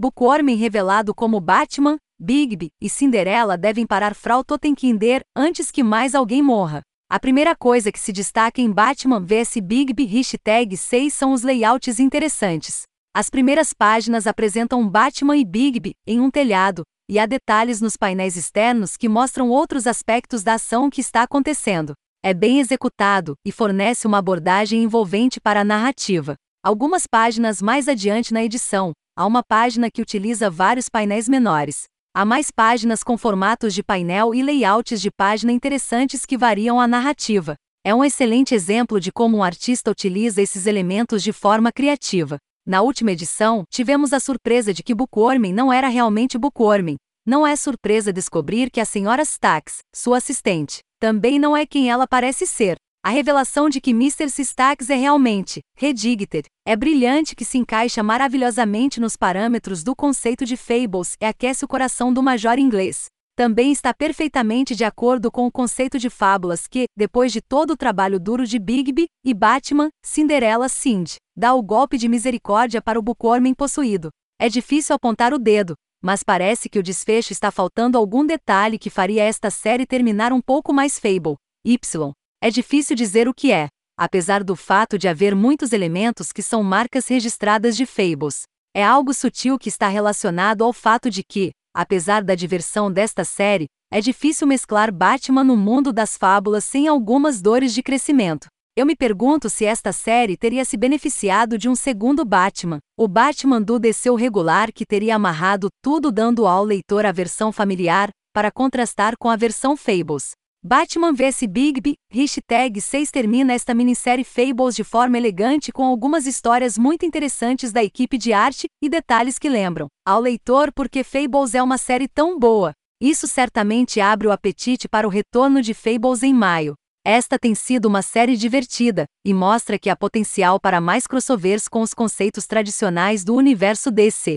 Bookworm revelado como Batman, Bigby e Cinderela devem parar Frau Totenkinder antes que mais alguém morra. A primeira coisa que se destaca em Batman vs Bigby hashtag 6 são os layouts interessantes. As primeiras páginas apresentam Batman e Bigby em um telhado, e há detalhes nos painéis externos que mostram outros aspectos da ação que está acontecendo. É bem executado e fornece uma abordagem envolvente para a narrativa. Algumas páginas mais adiante na edição, há uma página que utiliza vários painéis menores. Há mais páginas com formatos de painel e layouts de página interessantes que variam a narrativa. É um excelente exemplo de como um artista utiliza esses elementos de forma criativa. Na última edição, tivemos a surpresa de que Bookworm não era realmente Bookworm. Não é surpresa descobrir que a senhora Stax, sua assistente, também não é quem ela parece ser. A revelação de que Mr. Stax é realmente Redigted é brilhante que se encaixa maravilhosamente nos parâmetros do conceito de Fables e aquece o coração do major inglês também está perfeitamente de acordo com o conceito de fábulas que, depois de todo o trabalho duro de Bigby e Batman, Cinderela Cindy, dá o golpe de misericórdia para o Bookworm possuído. É difícil apontar o dedo, mas parece que o desfecho está faltando algum detalhe que faria esta série terminar um pouco mais Fable. Y. É difícil dizer o que é, apesar do fato de haver muitos elementos que são marcas registradas de Fables. É algo sutil que está relacionado ao fato de que, Apesar da diversão desta série, é difícil mesclar Batman no mundo das fábulas sem algumas dores de crescimento. Eu me pergunto se esta série teria se beneficiado de um segundo Batman, o Batman do DC regular que teria amarrado tudo dando ao leitor a versão familiar, para contrastar com a versão Fables. Batman vs Bigby, hashtag 6 termina esta minissérie Fables de forma elegante com algumas histórias muito interessantes da equipe de arte e detalhes que lembram ao leitor porque Fables é uma série tão boa. Isso certamente abre o apetite para o retorno de Fables em maio. Esta tem sido uma série divertida e mostra que há potencial para mais crossovers com os conceitos tradicionais do universo DC.